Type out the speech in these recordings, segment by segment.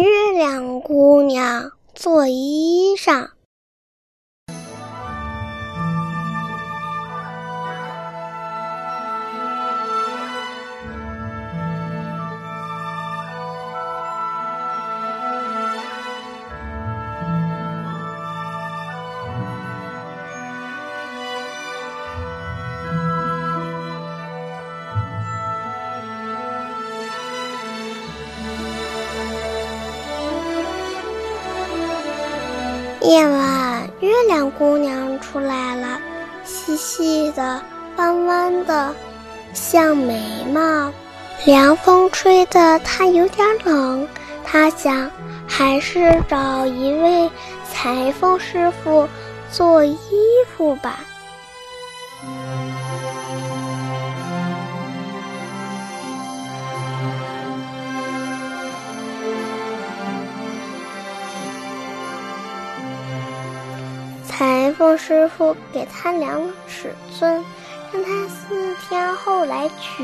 月亮姑娘做衣裳。夜晚，月亮姑娘出来了，细细的、弯弯的，像眉毛。凉风吹得她有点冷，她想，还是找一位裁缝师傅做衣服吧。裁缝师傅给他量了尺寸，让他四天后来取。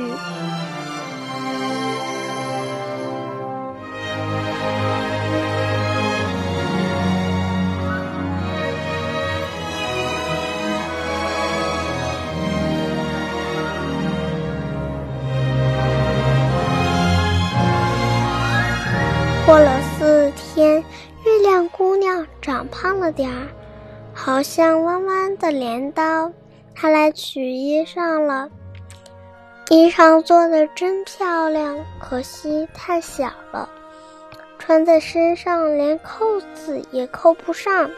过了四天，月亮姑娘长胖了点儿。好像弯弯的镰刀，他来取衣裳了。衣裳做的真漂亮，可惜太小了，穿在身上连扣子也扣不上。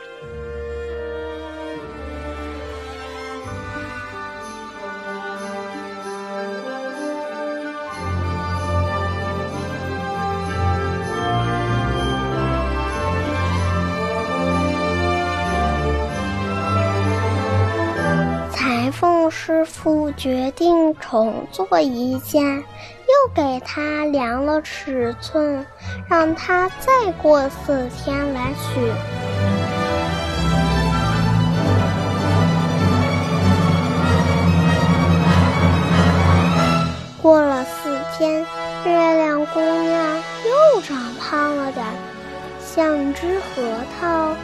师傅决定重做一件，又给他量了尺寸，让他再过四天来取。过了四天，月亮姑娘又长胖了点儿，像只核桃。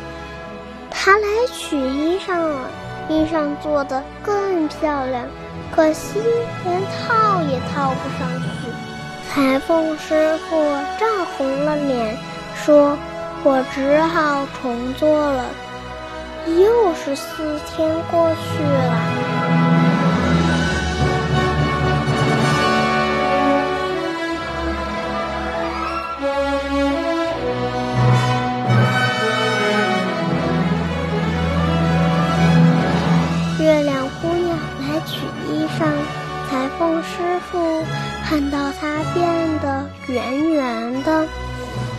她来取衣裳了。衣裳做的更漂亮，可惜连套也套不上去。裁缝师傅涨红了脸，说：“我只好重做了。”又是四天过去了。圆圆的，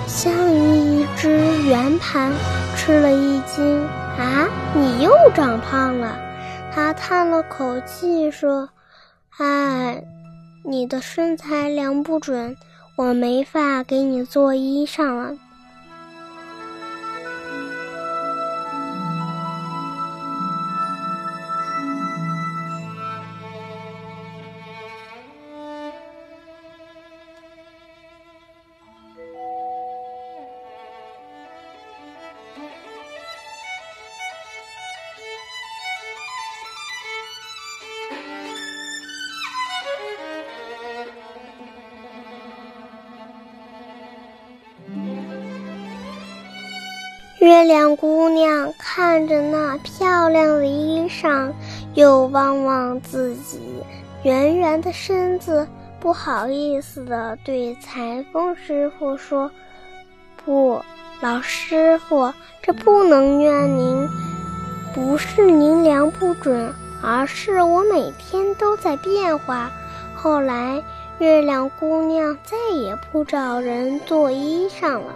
像一只圆盘，吃了一惊。啊，你又长胖了！他叹了口气说：“哎，你的身材量不准，我没法给你做衣裳了。”月亮姑娘看着那漂亮的衣裳，又望望自己圆圆的身子，不好意思地对裁缝师傅说：“不，老师傅，这不能怨您，不是您量不准，而是我每天都在变化。”后来，月亮姑娘再也不找人做衣裳了。